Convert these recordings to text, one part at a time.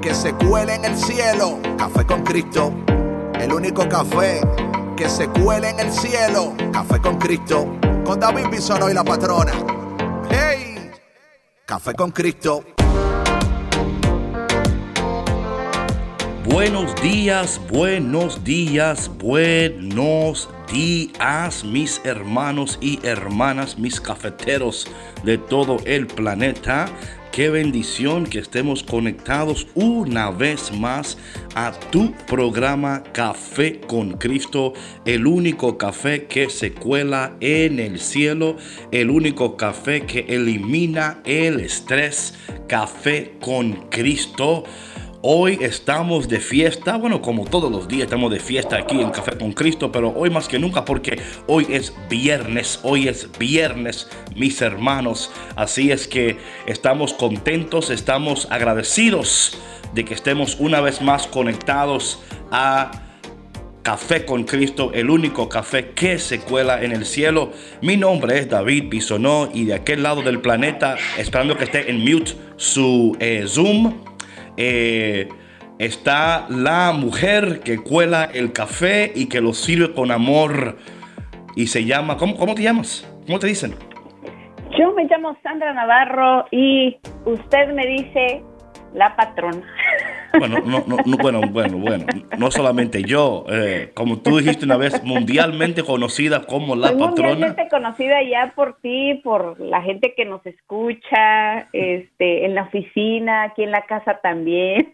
que se cuele en el cielo. Café con Cristo, el único café que se cuele en el cielo. Café con Cristo, con David Bisono y la patrona. ¡Hey! Café con Cristo. Buenos días, buenos días, buenos días, mis hermanos y hermanas, mis cafeteros de todo el planeta. Qué bendición que estemos conectados una vez más a tu programa Café con Cristo, el único café que se cuela en el cielo, el único café que elimina el estrés, Café con Cristo. Hoy estamos de fiesta, bueno, como todos los días estamos de fiesta aquí en Café con Cristo, pero hoy más que nunca porque hoy es viernes, hoy es viernes, mis hermanos. Así es que estamos contentos, estamos agradecidos de que estemos una vez más conectados a Café con Cristo, el único café que se cuela en el cielo. Mi nombre es David Bisonó y de aquel lado del planeta, esperando que esté en mute su eh, Zoom eh, está la mujer que cuela el café y que lo sirve con amor. Y se llama, ¿cómo, cómo te llamas? ¿Cómo te dicen? Yo me llamo Sandra Navarro y usted me dice la patrona. Bueno, no, no, no, bueno, bueno, bueno, no solamente yo, eh, como tú dijiste una vez, mundialmente conocida como la patrona. Mundialmente conocida ya por ti, por la gente que nos escucha, este, en la oficina, aquí en la casa también.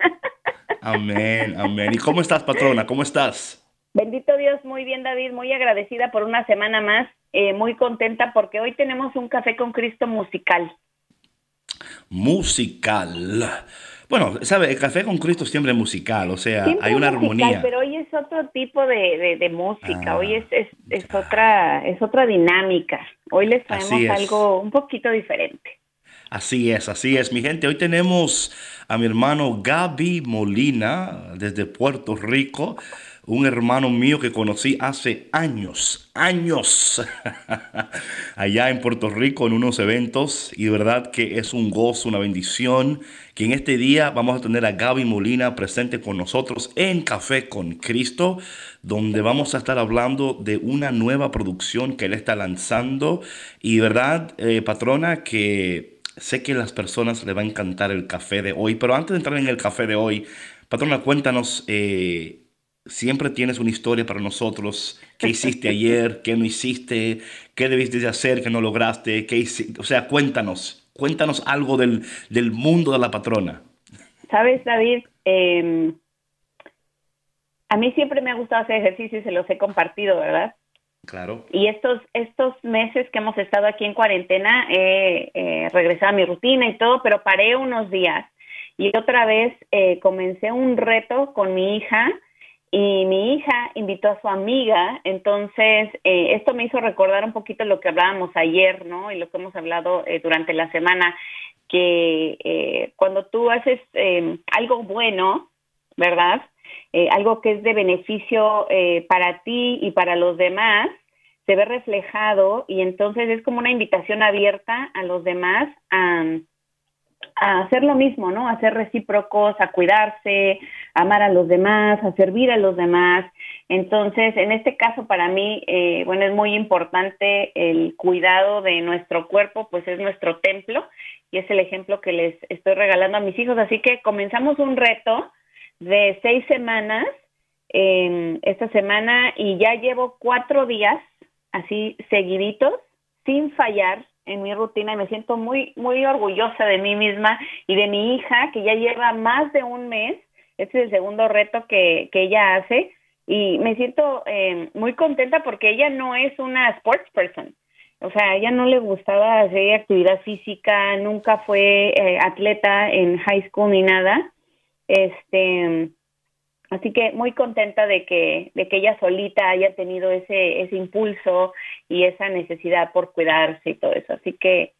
Amén, amén. ¿Y cómo estás, patrona? ¿Cómo estás? Bendito Dios, muy bien, David, muy agradecida por una semana más, eh, muy contenta porque hoy tenemos un café con Cristo musical. Musical. Bueno, sabe, el café con Cristo siempre es musical, o sea, hay una armonía. Pero hoy es otro tipo de, música, hoy es, es, otra, es otra dinámica. Hoy les traemos algo un poquito diferente. Así es, así es, mi gente. Hoy tenemos a mi hermano Gaby Molina desde Puerto Rico un hermano mío que conocí hace años, años, allá en Puerto Rico en unos eventos y de verdad que es un gozo, una bendición que en este día vamos a tener a Gaby Molina presente con nosotros en Café con Cristo, donde vamos a estar hablando de una nueva producción que él está lanzando. Y de verdad, eh, patrona, que sé que a las personas le va a encantar el café de hoy, pero antes de entrar en el café de hoy, patrona, cuéntanos... Eh, siempre tienes una historia para nosotros. ¿Qué hiciste ayer? ¿Qué no hiciste? ¿Qué debiste de hacer que no lograste? ¿Qué O sea, cuéntanos, cuéntanos algo del, del mundo de la patrona. Sabes, David, em, a mí siempre me ha gustado hacer ejercicio y se los he compartido, ¿verdad? Claro. Y estos, estos meses que hemos estado aquí en cuarentena, he eh, regresado a mi rutina y todo, pero paré unos días. Y otra vez eh, comencé un reto con mi hija y mi hija invitó a su amiga, entonces eh, esto me hizo recordar un poquito lo que hablábamos ayer, ¿no? Y lo que hemos hablado eh, durante la semana, que eh, cuando tú haces algo bueno, ¿verdad? algo que es de beneficio para ti y para los demás, se ve reflejado y entonces es como una invitación abierta a los demás a a hacer lo mismo, ¿no? A ser recíprocos, a cuidarse, a amar a los demás, a servir a los demás. Entonces, en este caso para mí, eh, bueno, es muy importante el cuidado de nuestro cuerpo, pues es nuestro templo y es el ejemplo que les estoy regalando a mis hijos. Así que comenzamos un reto de seis semanas esta semana y ya llevo cuatro días así seguiditos sin fallar en mi rutina y me siento muy, muy orgullosa de mí misma y de mi hija que ya lleva más de un mes. Este es el segundo reto que, que ella hace y me siento eh, muy contenta porque ella no es una sports person. O sea, a ella no le gustaba hacer actividad física, nunca fue eh, atleta en high school ni nada. Este, así que muy contenta de que, de que ella solita haya tenido ese, ese impulso y esa necesidad por cuidarse y todo eso. Así que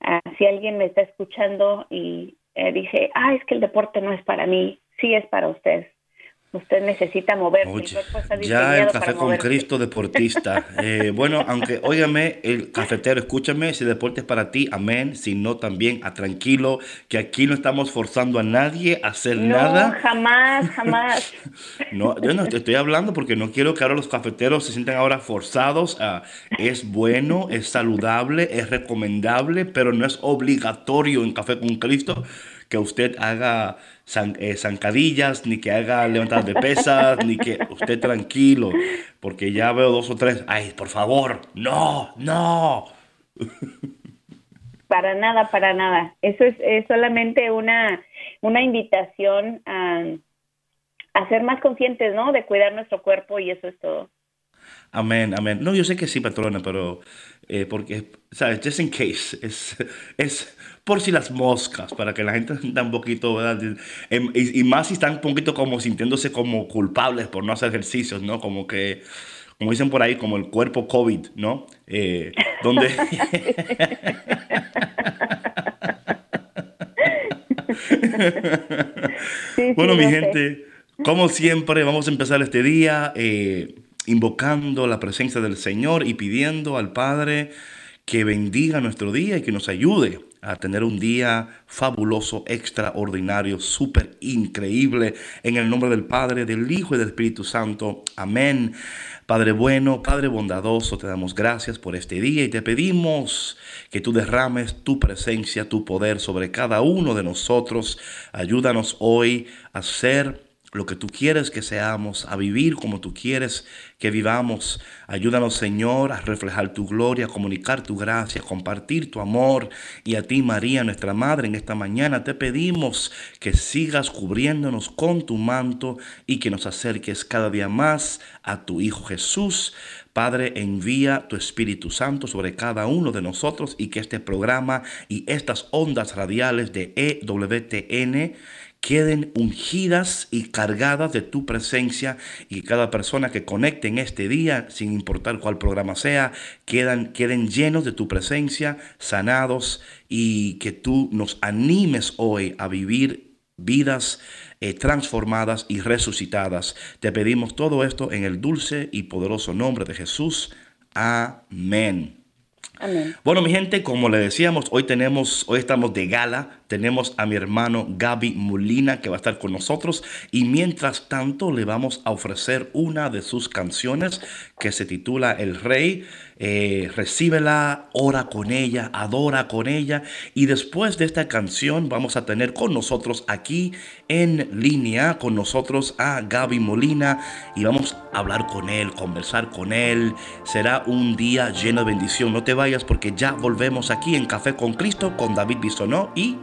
ah, si alguien me está escuchando y eh, dice, ah, es que el deporte no es para mí, sí es para usted. Usted necesita moverse. ya el café con Cristo deportista. Eh, bueno, aunque, óigame, el cafetero, escúchame, si deporte es para ti, amén. Si no, también, a tranquilo, que aquí no estamos forzando a nadie a hacer nada. No, jamás, jamás. no, yo no te estoy hablando porque no quiero que ahora los cafeteros se sientan ahora forzados. A, es bueno, es saludable, es recomendable, pero no es obligatorio en Café con Cristo que usted haga eh, zancadillas, ni que haga levantar de pesas, ni que usted tranquilo, porque ya veo dos o tres, ay, por favor, no, no. Para nada, para nada. Eso es, solamente una, una invitación a, a ser más conscientes, ¿no? De cuidar nuestro cuerpo y eso es todo. Amén, amén. No, yo sé que sí, patrona, pero eh, porque, ¿sabes? Just in case. Es, es por si las moscas, para que la gente sienta un poquito, ¿verdad? Em, y, más si están un poquito como sintiéndose como culpables por no hacer ejercicios, ¿no? Como que, como dicen por ahí, como el cuerpo COVID, ¿no? Eh, donde... bueno, mi gente, como siempre, vamos a empezar este día. Eh, invocando la presencia del Señor y pidiendo al Padre que bendiga nuestro día y que nos ayude a tener un día fabuloso, extraordinario, súper increíble. En el nombre del Padre, del Hijo y del Espíritu Santo. Amén. Padre bueno, Padre bondadoso, te damos gracias por este día y te pedimos que tú derrames tu presencia, tu poder sobre cada uno de nosotros. Ayúdanos hoy a ser lo que tú quieres que seamos, a vivir como tú quieres que vivamos. Ayúdanos, Señor, a reflejar tu gloria, a comunicar tu gracia, a compartir tu amor. Y a ti, María, nuestra Madre, en esta mañana te pedimos que sigas cubriéndonos con tu manto y que nos acerques cada día más a tu Hijo Jesús. Padre, envía tu Espíritu Santo sobre cada uno de nosotros y que este programa y estas ondas radiales de EWTN queden ungidas y cargadas de tu presencia y cada persona que conecte en este día, sin importar cuál programa sea, quedan, queden llenos de tu presencia, sanados y que tú nos animes hoy a vivir vidas eh, transformadas y resucitadas. Te pedimos todo esto en el dulce y poderoso nombre de Jesús. Amén. Bueno, mi gente, como le decíamos, hoy tenemos, hoy estamos de gala. Tenemos a mi hermano Gaby Molina que va a estar con nosotros. Y mientras tanto le vamos a ofrecer una de sus canciones que se titula El Rey. Eh, recíbela, ora con ella, adora con ella y después de esta canción vamos a tener con nosotros aquí en línea con nosotros a Gaby Molina y vamos a hablar con él, conversar con él. Será un día lleno de bendición. No te vayas porque ya volvemos aquí en Café con Cristo con David Bisonó y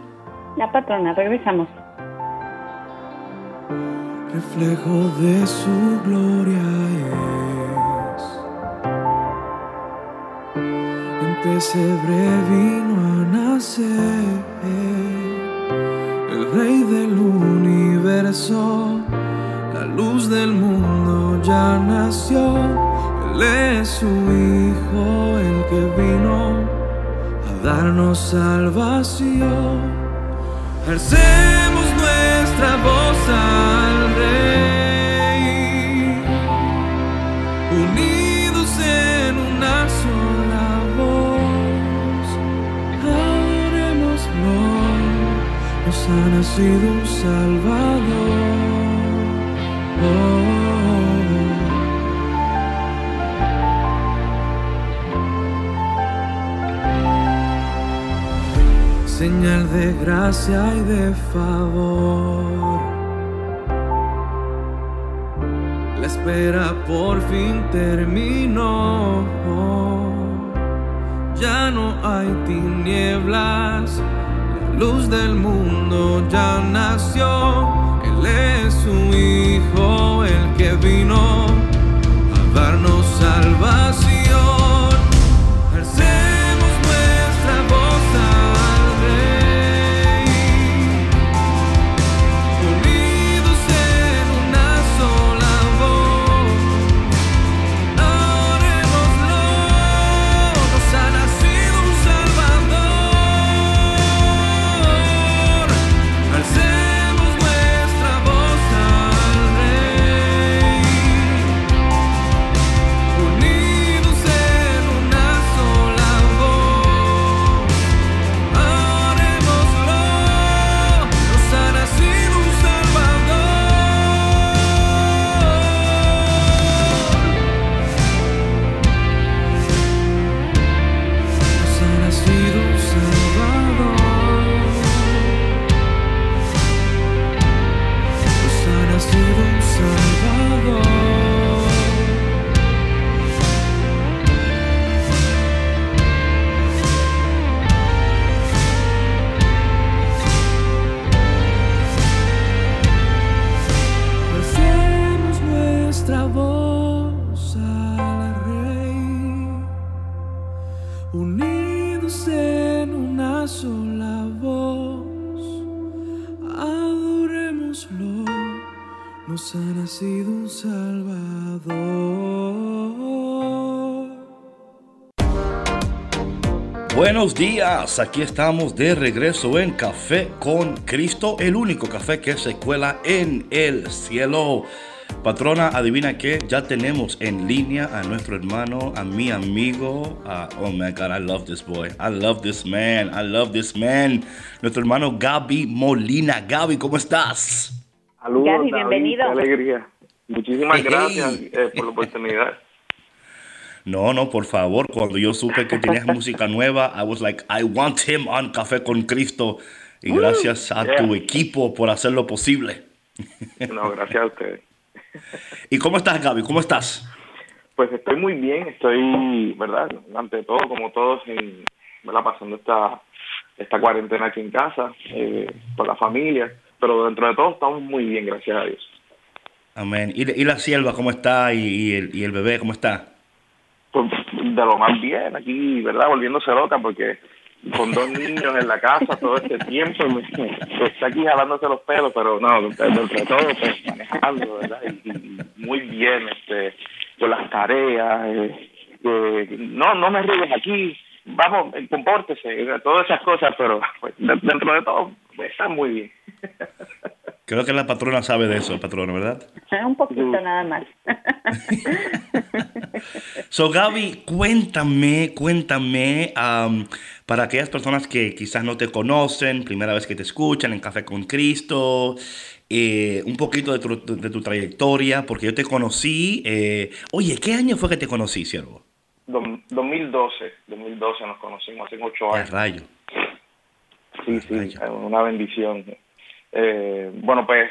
la patrona, regresamos. Reflejo de su gloria En pesebre vino a nacer el rey del universo. La luz del mundo ya nació. Él es su hijo, el que vino a darnos salvación. Alcemos nuestra voz al ha nacido un Salvador. Oh. señal de gracia y de favor. La espera por fin terminó. Ya no hay tinieblas, la luz del mundo ya nació. Él es su Hijo, el que vino a darnos salvación. Buenos días, aquí estamos de regreso en Café con Cristo, el único café que se cuela en el cielo. Patrona, adivina qué, ya tenemos en línea a nuestro hermano, a mi amigo. oh my God, I love this boy. I love this man. I love this man. Nuestro hermano Gaby Molina. Gaby, ¿cómo estás? Saludos, Gaby, bienvenido. Qué alegría. Muchísimas gracias eh, por la oportunidad. No, no, por favor. Cuando yo supe que tenías música nueva, I was like, I want him on Café con Cristo. Y gracias a tu equipo por hacerlo posible. No, gracias a ustedes. ¿Y cómo estás, Gaby? ¿Cómo estás? Pues estoy muy bien, estoy, ¿verdad? Ante todo, como todos, en, ¿verdad? pasando esta, esta cuarentena aquí en casa, eh, con la familia, pero dentro de todo estamos muy bien, gracias a Dios. Amén. ¿Y, la sierva cómo está? ¿Y, el, ¿Y el bebé cómo está? Pues de lo más bien, aquí, ¿verdad? Volviéndose loca, porque con dos niños en la casa todo este tiempo, está aquí jalándose los pelos, pero no, entre todo, pues manejando, ¿verdad? Y, muy bien, este, con las tareas, eh, eh, no, no me ríes aquí, vamos, eh, compórtese, todas esas cosas, pero pues, dentro de todo, está muy bien. Creo que la patrona sabe de eso, patrona, ¿verdad? Un poquito nada más. so, Gaby, cuéntame, cuéntame, para aquellas personas que quizás no te conocen, primera vez que te escuchan en Café con Cristo, eh, un poquito de tu, de tu, trayectoria, porque yo te conocí. Eh, oye, ¿qué año fue que te conocí, siervo? 2012, 2012 nos conocimos, hace ocho años. rayo. Sí, sí, una bendición. Eh, bueno, pues,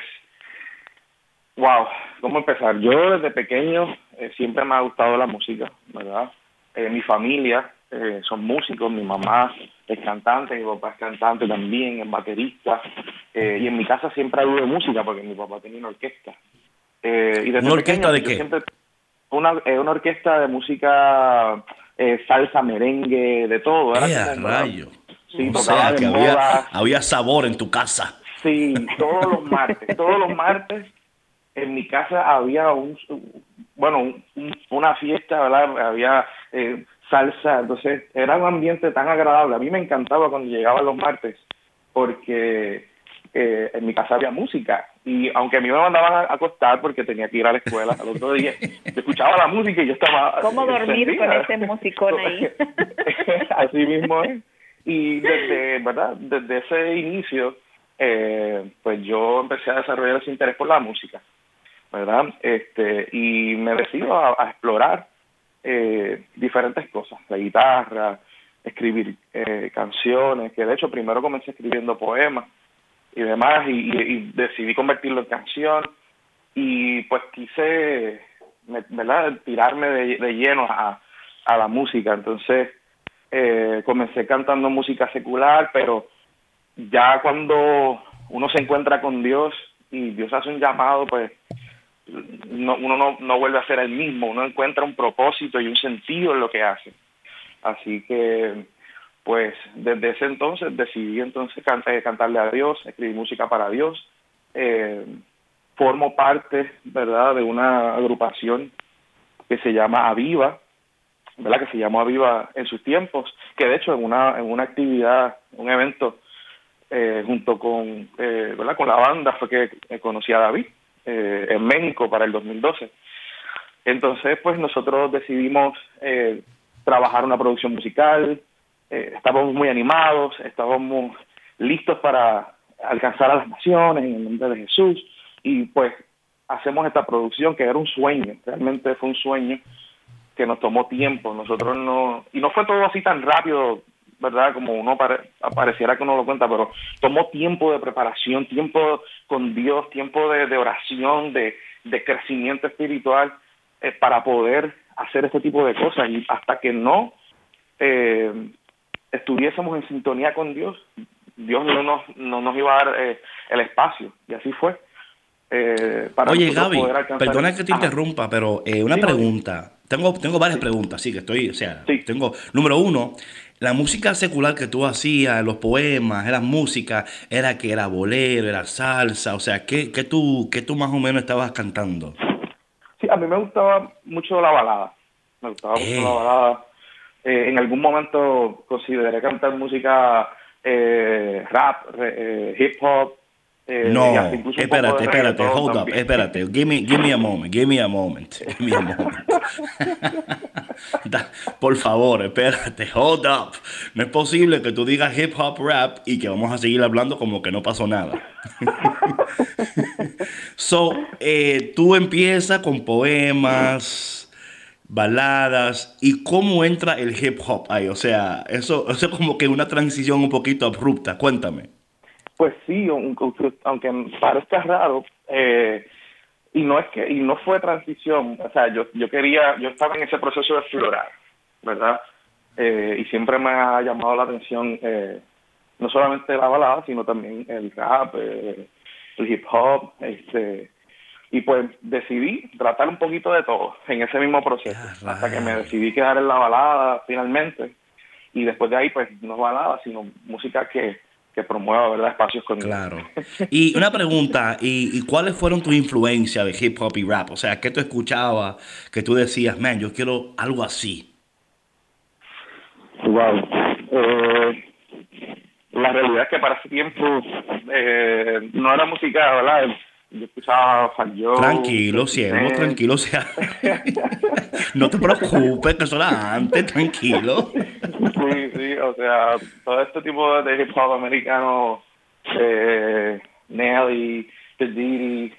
wow, ¿cómo empezar? Yo desde pequeño eh, siempre me ha gustado la música, ¿verdad? Eh, mi familia son músicos, mi mamá es cantante, mi papá es cantante también, es baterista, y en mi casa siempre ha habido música porque mi papá tenía una orquesta. y ¿Una orquesta de qué? una, una orquesta de música salsa, merengue, de todo. Era rayo! Sí, que había, había sabor en tu casa. Sí, todos los martes, todos los martes en mi casa había un, bueno, una fiesta, ¿verdad? Había eh, salsa, entonces era un ambiente tan agradable. A mí me encantaba cuando llegaban los martes porque eh, en mi casa había música y aunque a mí me mandaban a acostar porque tenía que ir a la escuela al otro día, escuchaba la música y yo estaba... ¿Cómo dormir con ese musicón ahí? Así mismo es. Y desde, ¿verdad? Desde ese inicio eh, pues yo empecé a desarrollar ese interés por la música, ¿verdad? Este, y me decido a, explorar eh, diferentes cosas, la guitarra, escribir eh, canciones, que de hecho primero comencé escribiendo poemas y demás, y, decidí convertirlo en canción, y pues quise, ¿verdad?, tirarme de, lleno a, a la música, entonces comencé cantando música secular, pero ya cuando uno se encuentra con Dios y Dios hace un llamado, pues no, uno no, no vuelve a ser el mismo, uno encuentra un propósito y un sentido en lo que hace. Así que, pues desde ese entonces decidí entonces eh, cantarle a Dios, escribir música para Dios. Eh, formo parte, ¿verdad?, de una agrupación que se llama Aviva, ¿verdad?, que se llamó Aviva en sus tiempos, que de hecho en una, en una actividad, un evento eh, junto con, eh, ¿verdad? con la banda fue que conocí a David eh, en México para el 2012. Entonces, pues nosotros decidimos eh, trabajar una producción musical, estábamos muy animados, estábamos listos para alcanzar a las naciones en el nombre de Jesús y pues hacemos esta producción que era un sueño, realmente fue un sueño que nos tomó tiempo, nosotros no, y no fue todo así tan rápido ¿verdad? Como uno pareciera que uno lo cuenta, pero tomó tiempo de preparación, tiempo con Dios, tiempo de, oración, de, crecimiento espiritual eh, para poder hacer este tipo de cosas. Y hasta que no eh, estuviésemos en sintonía con Dios, Dios no nos, no nos iba a dar eh, el espacio. Y así fue. para Oye, Gaby, perdona que te interrumpa, pero una pregunta. Tengo, tengo varias preguntas, sí, que estoy, o sea, tengo, número uno, la música secular que tú hacías, los poemas, era música, era que era bolero, era salsa, o sea, ¿qué, qué, tú, qué tú más o menos estabas cantando? Sí, a mí me gustaba mucho la balada, me gustaba mucho la balada. Eh, en algún momento consideré cantar música eh, rap, eh, hip hop, eh, no, espérate, espérate, hold up, espérate. Give me, give me a moment, give me a moment, give me a moment. Por favor, espérate, hold up. No es posible que tú digas hip hop rap y que vamos a seguir hablando como que no pasó nada. so, eh, tú empiezas con poemas, baladas, y cómo entra el hip hop ahí. O sea, eso, eso es como que una transición un poquito abrupta. Cuéntame. Pues sí, aunque parezca raro, eh, y no es que y no fue transición, o sea, yo yo quería, yo estaba en ese proceso de explorar, ¿verdad? Eh, y siempre me ha llamado la atención eh, no solamente la balada, sino también el rap, el hip hop, este y pues decidí tratar un poquito de todo en ese mismo proceso, hasta que me decidí quedar en la balada finalmente, y después de ahí pues no balada, sino música que que promueva ¿verdad? espacios con Claro. Y una pregunta, ¿y, cuáles fueron tus influencias de hip hop y rap? O sea, ¿qué tú escuchabas que tú decías, man, yo quiero algo así? Wow. Eh, la realidad es que para ese tiempo eh, no era música, ¿verdad? Yo escuchaba Tranquilo, cielo, tranquilo, sea. no te preocupes, que eso era antes, tranquilo. sí, sí, o sea, todo este tipo de hip hop americano, eh, Nelly, The Diddy,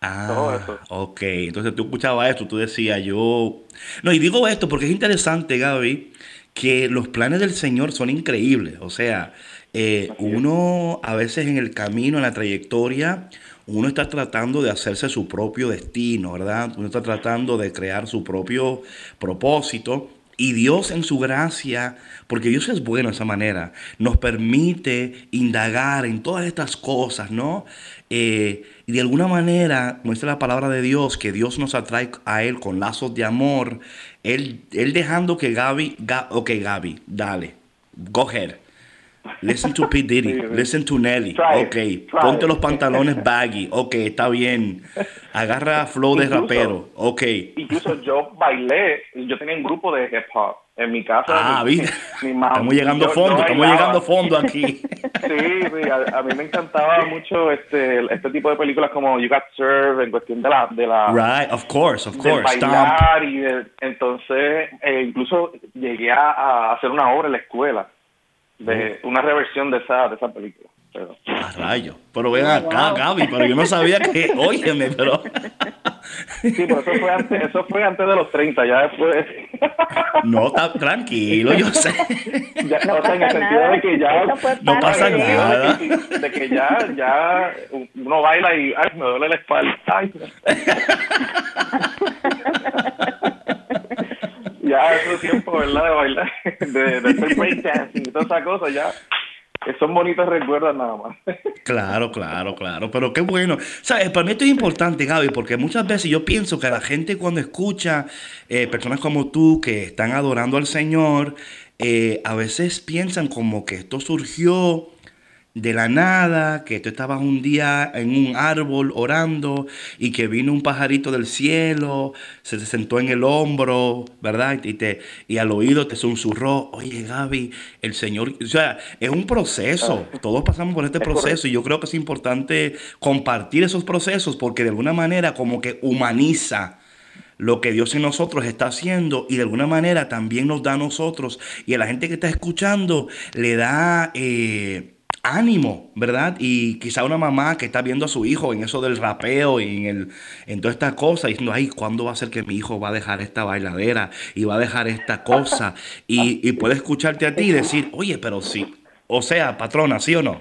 Ah, ok. Entonces tú escuchabas esto, tú decías, yo... No, y digo esto porque es interesante, Gaby, que los planes del Señor son increíbles. O sea, eh, uno a veces en el camino, en la trayectoria, uno está tratando de hacerse su propio destino, ¿verdad? Uno está tratando de crear su propio propósito. Y Dios en su gracia, porque Dios es bueno de esa manera, nos permite indagar en todas estas cosas, ¿no? Eh, y de alguna manera muestra la palabra de Dios, que Dios nos atrae a Él con lazos de amor. Él, él dejando que Gaby, ok Gaby, dale, go ahead. Listen to P. Diddy, listen to Nelly. ok, ponte los pantalones baggy. Ok, está bien. Agarra flow de rapero. Ok. Incluso yo bailé, yo tenía un grupo de hip hop en mi casa. Ah, mi, estamos llegando a fondo, estamos llegando a fondo aquí. Sí, sí, a, mí me encantaba mucho este este tipo de películas como You Got Served en cuestión de la de la Right, of course, of course. bailar y entonces eh, incluso llegué a hacer una obra en la escuela de una reversión de esa, de esa película. Pero... A rayo. Pero ven acá, Gaby, pero yo no sabía que, óyeme, pero... Sí, pero eso fue antes, eso fue antes de los 30, ya después... No, está tranquilo, yo sé. Ya, no, o sea, en el sentido de que ya... No pasa nada. De que, ya, ya uno baila y, ay, me duele la espalda. Ay, ya es tiempo, ¿verdad? De bailar, de, de hacer breakdancing y todas esas cosas, ya son bonitos recuerdos nada más. Claro, claro, claro. Pero qué bueno. ¿Sabes? Para mí esto es importante, Gaby, porque muchas veces yo pienso que la gente cuando escucha eh, personas como tú que están adorando al Señor, eh, a veces piensan como que esto surgió de la nada, que tú estabas un día en un árbol orando y que vino un pajarito del cielo, se te sentó en el hombro, ¿verdad? Y, te, y al oído te susurró, oye Gaby, el Señor, o sea, es un proceso, ah. todos pasamos por este proceso y yo creo que es importante compartir esos procesos porque de alguna manera como que humaniza lo que Dios en nosotros está haciendo y de alguna manera también nos da a nosotros y a la gente que está escuchando le da... Eh, ánimo, ¿verdad? Y quizá una mamá que está viendo a su hijo en eso del rapeo y en, el, en toda esta cosa, diciendo, ay, ¿cuándo va a ser que mi hijo va a dejar esta bailadera y va a dejar esta cosa? Y, puede escucharte a ti y decir, oye, pero sí, o sea, patrona, ¿sí o no?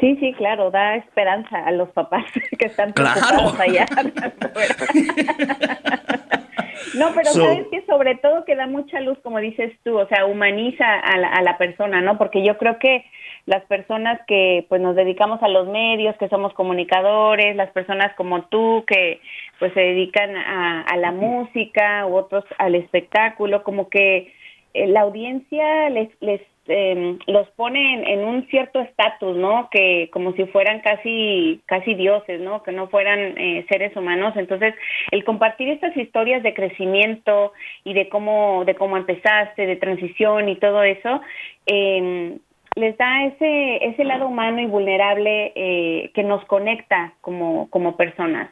Sí, sí, claro, da esperanza a los papás que están preocupados allá. no, pero sabes que sobre todo que da mucha luz, como dices tú, o sea, humaniza a la, a la persona, ¿no? Porque yo creo que las personas que pues nos dedicamos a los medios, que somos comunicadores, las personas como tú que pues se dedican a, la música u otros al espectáculo, como que la audiencia les, les em, los pone en, un cierto estatus, ¿no? Que como si fueran casi casi dioses, ¿no? Que no fueran eh, seres humanos. Entonces, el compartir estas historias de crecimiento y de cómo de cómo empezaste, de transición y todo eso, eh, les da ese ese lado humano y vulnerable eh, que nos conecta como como personas.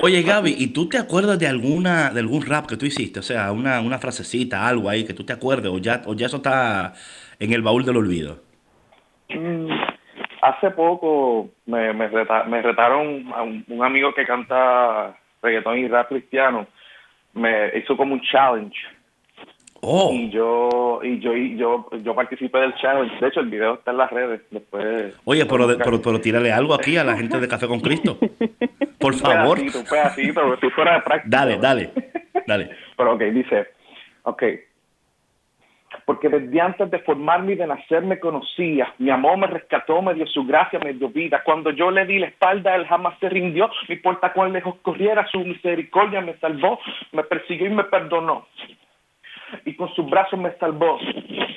Oye Gaby, ¿y tú te acuerdas de alguna de algún rap que tú hiciste? O sea, una, una frasecita, algo ahí que tú te acuerdes o ya, o ya eso está en el baúl del olvido. Mm, hace poco me, me, retaron a un, amigo que canta reggaetón y rap cristiano. Me hizo como un challenge Oh. Y yo y yo y yo yo participé del challenge. De hecho, el video está en las redes. Después. Oye, pero, pero, pero tírale algo aquí a la gente de Café con Cristo. Por favor. Un pedacito, un si fuera de práctica. Dale, dale, dale. Pero ok, dice, ok. Porque desde antes de formarme y de nacer me conocía. Mi amor me rescató, me dio su gracia, me dio vida. Cuando yo le di la espalda, él jamás se rindió. No importa cuán lejos corriera, su misericordia me salvó, me persiguió y me perdonó y con sus brazos me salvó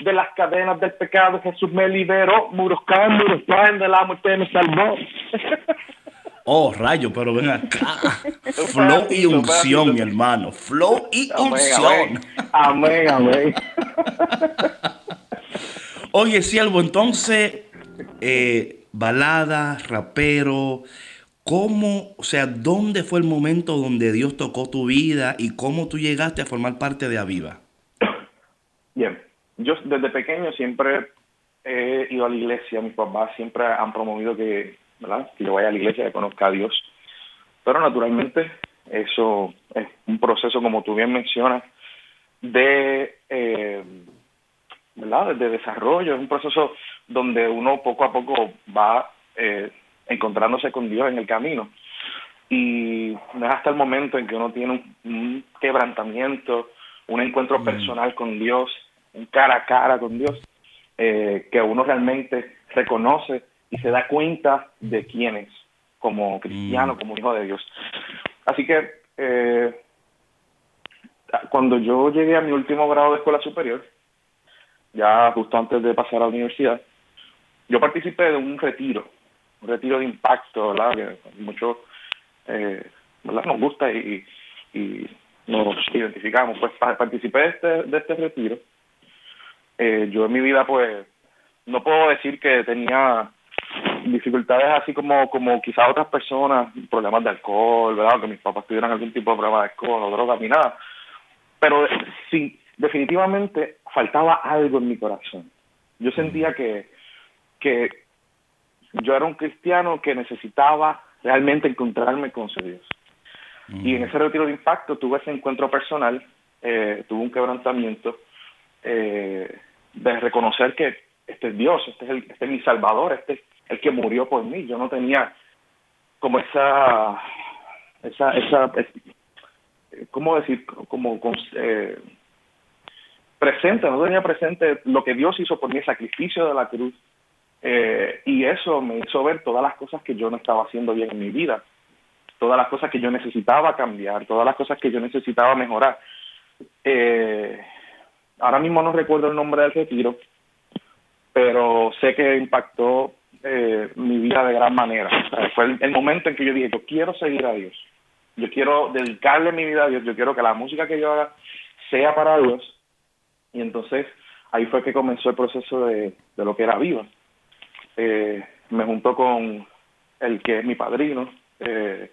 de las cadenas del pecado. Jesús me liberó, muros caen, muros caen, de la muerte me salvó. Oh, rayo, pero ven acá. Flow y unción, mi hermano. Flow y unción. Amén, amén. Oye, Siervo, entonces, eh, balada, rapero, ¿cómo, o sea, dónde fue el momento donde Dios tocó tu vida y cómo tú llegaste a formar parte de Aviva? Bien, yo desde pequeño siempre he ido a la iglesia, mis papás siempre han promovido que, ¿verdad? que yo vaya a la iglesia, que conozca a Dios, pero naturalmente eso es un proceso, como tú bien mencionas, de, eh, ¿verdad? de desarrollo, es un proceso donde uno poco a poco va eh, encontrándose con Dios en el camino. Y no es hasta el momento en que uno tiene un quebrantamiento, un encuentro mm. personal con Dios, un cara a cara con Dios, eh, que uno realmente reconoce y se da cuenta de quién es, como cristiano, mm. como hijo de Dios. Así que eh, cuando yo llegué a mi último grado de escuela superior, ya justo antes de pasar a la universidad, yo participé de un retiro, un retiro de impacto, ¿verdad? Que mucho eh, nos gusta y, y nos identificamos. Pues participé de este, de este retiro. Eh, yo en mi vida, pues, no puedo decir que tenía dificultades así como como quizás otras personas, problemas de alcohol, ¿verdad? Que mis papás tuvieran algún tipo de problema de alcohol o droga ni nada. Pero sí, definitivamente faltaba algo en mi corazón. Yo sentía que, que yo era un cristiano que necesitaba realmente encontrarme con Dios. Y en ese retiro de impacto tuve ese encuentro personal, eh, tuve un quebrantamiento eh, de reconocer que este es Dios, este es, el, este es mi Salvador, este es el que murió por mí. Yo no tenía como esa, esa, esa, ¿cómo decir? Como eh, presente, no tenía presente lo que Dios hizo por mí, el sacrificio de la cruz. Eh, y eso me hizo ver todas las cosas que yo no estaba haciendo bien en mi vida todas las cosas que yo necesitaba cambiar, todas las cosas que yo necesitaba mejorar. Eh, ahora mismo no recuerdo el nombre del retiro, pero sé que impactó eh, mi vida de gran manera. fue el, momento en que yo dije, yo quiero seguir a Dios, yo quiero dedicarle mi vida a Dios, yo quiero que la música que yo haga sea para Dios. Y entonces ahí fue que comenzó el proceso de, lo que era Viva. Eh, me juntó con el que es mi padrino, eh,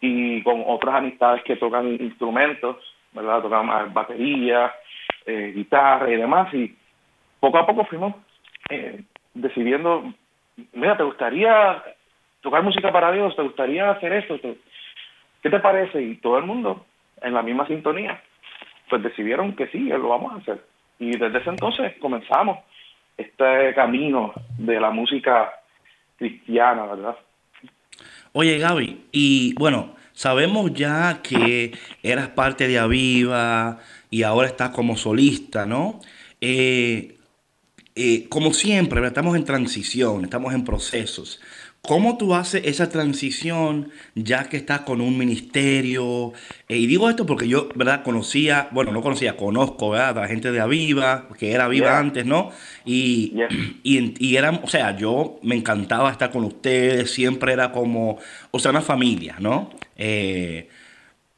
y con otras amistades que tocan instrumentos, ¿verdad? Tocan batería, eh, guitarra y demás. Y poco a poco fuimos eh, decidiendo, mira, ¿te gustaría tocar música para Dios? ¿Te gustaría hacer esto? ¿Qué te parece? Y todo el mundo en la misma sintonía, pues decidieron que sí, lo vamos a hacer. Y desde ese entonces comenzamos este camino de la música cristiana, ¿verdad? Oye, Gaby, y bueno, sabemos ya que eras parte de Aviva y ahora estás como solista, ¿no? Eh, eh, como siempre, estamos en transición, estamos en procesos, ¿Cómo tú haces esa transición ya que estás con un ministerio? Eh, y digo esto porque yo, ¿verdad? Conocía, bueno, no conocía, conozco, ¿verdad? A la gente de Aviva, que era Aviva antes, ¿no? Y, y, y eran, o sea, yo me encantaba estar con ustedes, siempre era como, o sea, una familia, ¿no? Eh,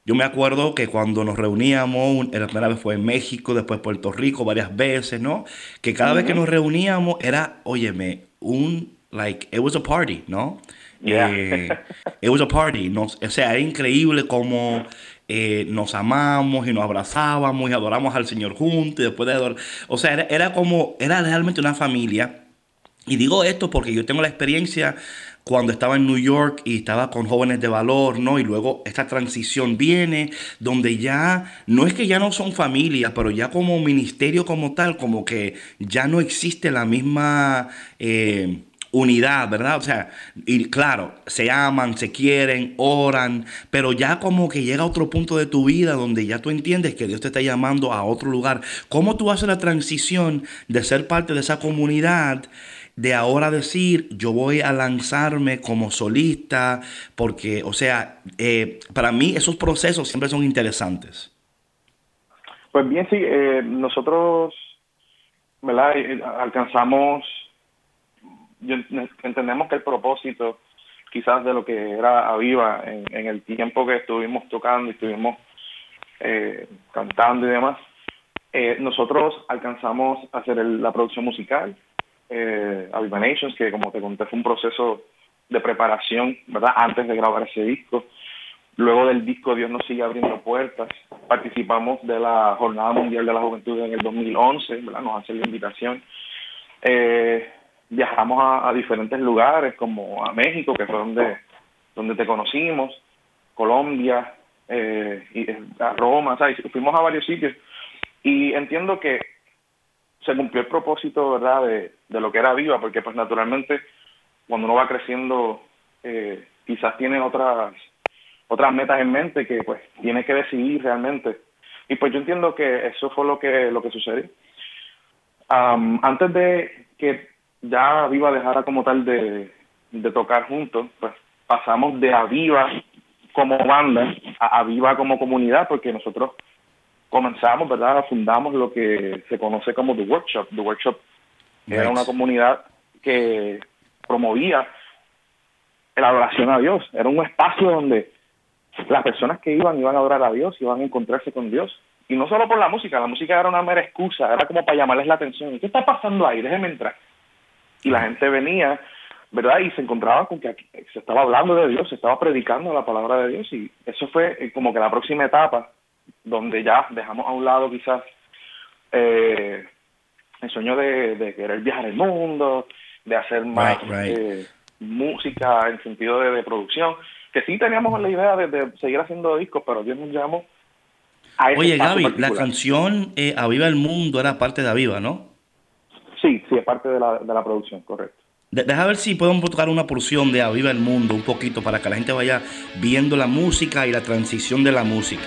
yo me acuerdo que cuando nos reuníamos, la primera vez fue en México, después Puerto Rico, varias veces, ¿no? Que cada vez que nos reuníamos era, óyeme, un like it was a party, ¿no? Yeah. Eh, it was a party. Nos, o sea, era increíble como eh, nos amamos y nos abrazábamos y adoramos al Señor juntos. Y después de adorar, o sea, era, era como, era realmente una familia. Y digo esto porque yo tengo la experiencia cuando estaba en New York y estaba con jóvenes de valor, ¿no? Y luego esta transición viene donde ya, no es que ya no son familia, pero ya como ministerio como tal, como que ya no existe la misma... Eh, unidad, ¿verdad? O sea, y claro, se aman, se quieren, oran, pero ya como que llega otro punto de tu vida donde ya tú entiendes que Dios te está llamando a otro lugar. ¿Cómo tú haces la transición de ser parte de esa comunidad? de ahora decir, yo voy a lanzarme como solista, porque, o sea, eh, para mí esos procesos siempre son interesantes. Pues bien, sí, eh, nosotros, ¿verdad? Eh, entendemos que el propósito quizás de lo que era Aviva en, en el tiempo que estuvimos tocando y estuvimos eh, cantando y demás, eh, nosotros alcanzamos a hacer la producción musical, eh, Aviva Nations, que como te conté fue un proceso de preparación, ¿verdad? Antes de grabar ese disco. Luego del disco Dios nos sigue abriendo puertas. Participamos de la Jornada Mundial de la Juventud en el 2011, ¿verdad? Nos hacen la invitación. Eh, viajamos a, diferentes lugares, como a México, que fue donde, donde te conocimos, Colombia, eh, y a Roma, ¿sabes? fuimos a varios sitios. Y entiendo que se cumplió el propósito, ¿verdad?, de, de lo que era Viva, porque pues naturalmente cuando uno va creciendo, eh, quizás tiene otras otras metas en mente que pues tiene que decidir realmente. Y pues yo entiendo que eso fue lo que lo que sucedió. antes de que ya Aviva dejara como tal de, tocar juntos, pues pasamos de Aviva como banda a Aviva como comunidad, porque nosotros comenzamos, ¿verdad? Fundamos lo que se conoce como The Workshop. The Workshop era una comunidad que promovía la adoración a Dios. Era un espacio donde las personas que iban iban a adorar a Dios, iban a encontrarse con Dios. Y no solo por la música, la música era una mera excusa, era como para llamarles la atención. ¿Y qué está pasando ahí? Déjenme entrar y la gente venía, ¿verdad? Y se encontraba con que se estaba hablando de Dios, se estaba predicando la palabra de Dios y eso fue eh, como que la próxima etapa donde ya dejamos a un lado quizás eh, el sueño de, querer viajar el mundo, de hacer más eh, música en sentido de, producción, que sí teníamos la idea de, seguir haciendo discos, pero Dios nos llamó a Oye, Gaby, la canción Aviva el Mundo era parte de Aviva, ¿no? Sí, sí, es parte de la, de la producción, correcto. Deja ver si podemos tocar una porción de Aviva el Mundo un poquito para que la gente vaya viendo la música y la transición de la música.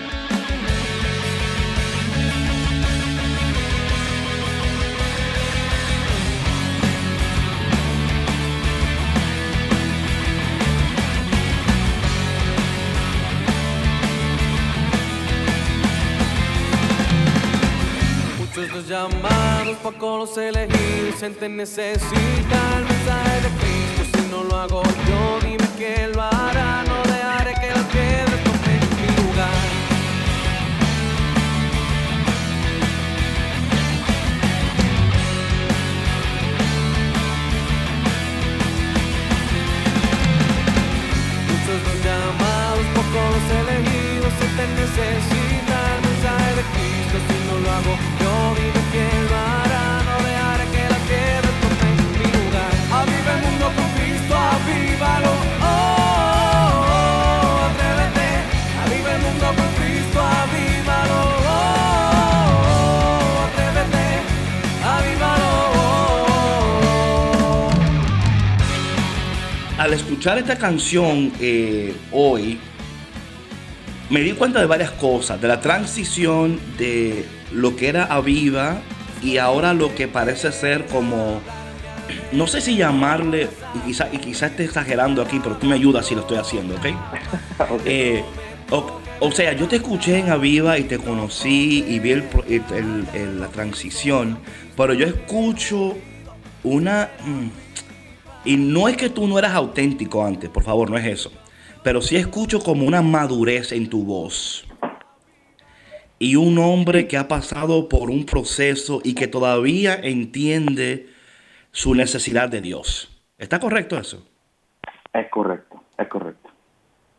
Gente necesita el mensaje de Cristo. Si no lo hago yo, dime que lo hará. No dejaré que la piedra tome mi lugar. Muchos los llamados, pocos los elegidos, gente necesita el mensaje de Cristo. Si no lo hago al escuchar esta canción eh, hoy, me di cuenta de varias cosas, de la transición de lo que era Aviva y ahora lo que parece ser como no sé si llamarle, y quizás y quizá esté exagerando aquí, pero tú me ayudas si lo estoy haciendo, ¿ok? Eh, o, sea, yo te escuché en Aviva y te conocí y vi el, la transición, pero yo escucho una... Mm, y no es que tú no eras auténtico antes, por favor, no es eso. Pero sí escucho como una madurez en tu voz. Y un hombre que ha pasado por un proceso y que todavía entiende su necesidad de Dios. ¿Está correcto eso? Es correcto, es correcto.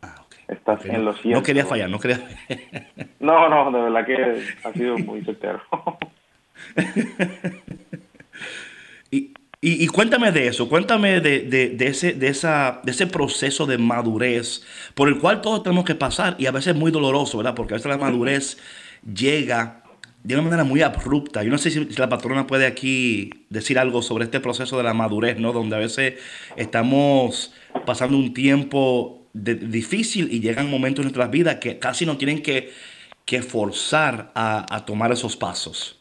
Ah, Estás en lo cierto. No quería fallar, no quería No, no, de verdad que ha sido muy certero. y, y, cuéntame de eso, cuéntame de, de, ese, de, esa, de ese proceso de madurez por el cual todos tenemos que pasar y a veces es muy doloroso, ¿verdad? Porque a veces la madurez llega de una manera muy abrupta. Yo no sé si, la patrona puede aquí decir algo sobre este proceso de la madurez, ¿no? Donde a veces estamos pasando un tiempo difícil y llegan momentos en nuestras vidas que casi nos tienen que, que forzar a, tomar esos pasos.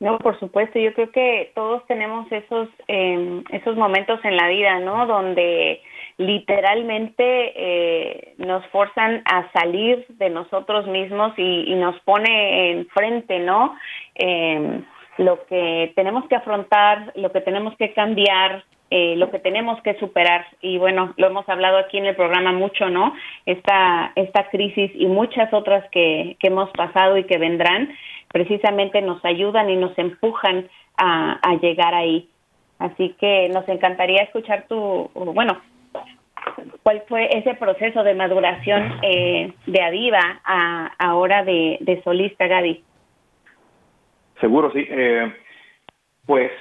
No, por supuesto. Yo creo que todos tenemos esos, em, esos momentos en la vida, ¿no? Donde literalmente eh, nos forzan a salir de nosotros mismos y, nos pone enfrente, ¿no? Em, lo que tenemos que afrontar, lo que tenemos que cambiar, eh, lo que tenemos que superar. Y bueno, lo hemos hablado aquí en el programa mucho, ¿no? Esta, esta crisis y muchas otras que, que hemos pasado y que vendrán, precisamente nos ayudan y nos empujan a, a llegar ahí. Así que nos encantaría escuchar tu, bueno, cuál fue ese proceso de maduración eh, de Aviva a ahora de, de solista, Gaby. Seguro, sí. Eh, pues,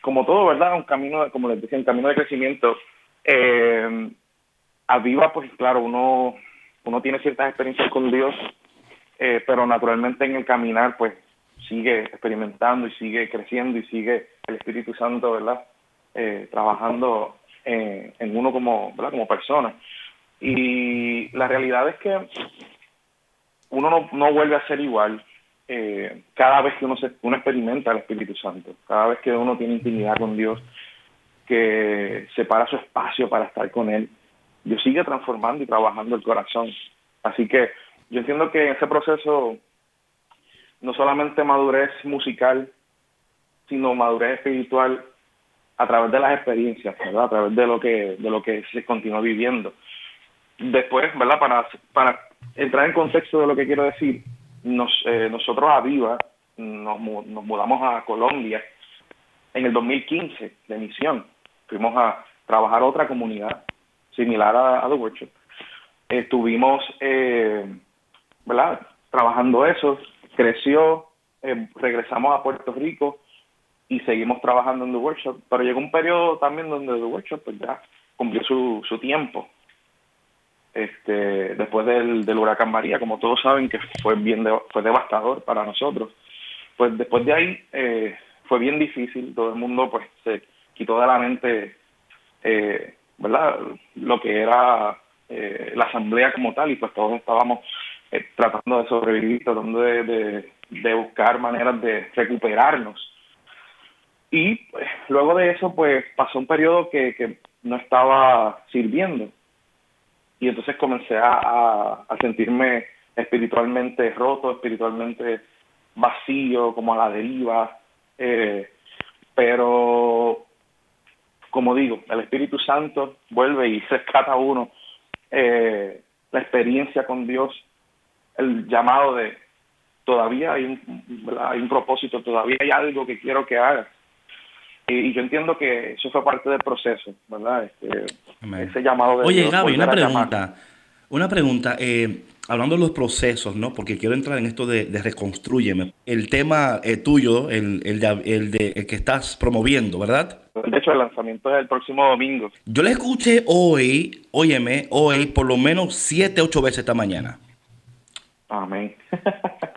como todo, ¿verdad? Un camino, como les decía, un camino de crecimiento. Eh, Aviva, pues claro, uno, uno tiene ciertas experiencias con Dios, eh, pero naturalmente en el caminar, pues sigue experimentando y sigue creciendo y sigue el Espíritu Santo, ¿verdad? Eh, trabajando en, uno como, como persona. Y la realidad es que uno no, no vuelve a ser igual eh, cada vez que uno, se, uno experimenta el Espíritu Santo, cada vez que uno tiene intimidad con Dios, que separa su espacio para estar con Él, Dios sigue transformando y trabajando el corazón. Así que yo entiendo que ese proceso no solamente madurez musical, sino madurez espiritual a través de las experiencias, ¿verdad? A través de lo que, de lo que se continúa viviendo. Después, ¿verdad? Para, para entrar en contexto de lo que quiero decir, nos, eh, nosotros a Viva nos, nos mudamos a Colombia en el 2015 de misión. Fuimos a trabajar otra comunidad similar a, The Workshop. Estuvimos, eh, ¿verdad? Trabajando eso, creció, eh, regresamos a Puerto Rico y seguimos trabajando en The Workshop, pero llegó un periodo también donde The Workshop pues ya cumplió su, su tiempo. Este, después del, del huracán María, como todos saben que fue bien fue devastador para nosotros, pues después de ahí eh, fue bien difícil, todo el mundo pues se quitó de la mente eh, ¿verdad? lo que era eh, la asamblea como tal y pues todos estábamos eh, tratando de sobrevivir, tratando de, de buscar maneras de recuperarnos y pues, luego de eso, pues pasó un periodo que, que no estaba sirviendo. Y entonces comencé a, a, sentirme espiritualmente roto, espiritualmente vacío, como a la deriva. Eh, pero, como digo, el Espíritu Santo vuelve y rescata a uno eh, la experiencia con Dios, el llamado de todavía hay un, hay un propósito, todavía hay algo que quiero que hagas y, yo entiendo que eso fue parte del proceso, ¿verdad? Este, ese llamado de Oye, Gaby, una pregunta. Una pregunta. Eh, hablando de los procesos, ¿no? Porque quiero entrar en esto de, de reconstruyeme. El tema eh, tuyo, el, el, de, el, de, el que estás promoviendo, ¿verdad? De hecho, el lanzamiento es el próximo domingo. Yo le escuché hoy, óyeme, hoy por lo menos siete, ocho veces esta mañana. Amén.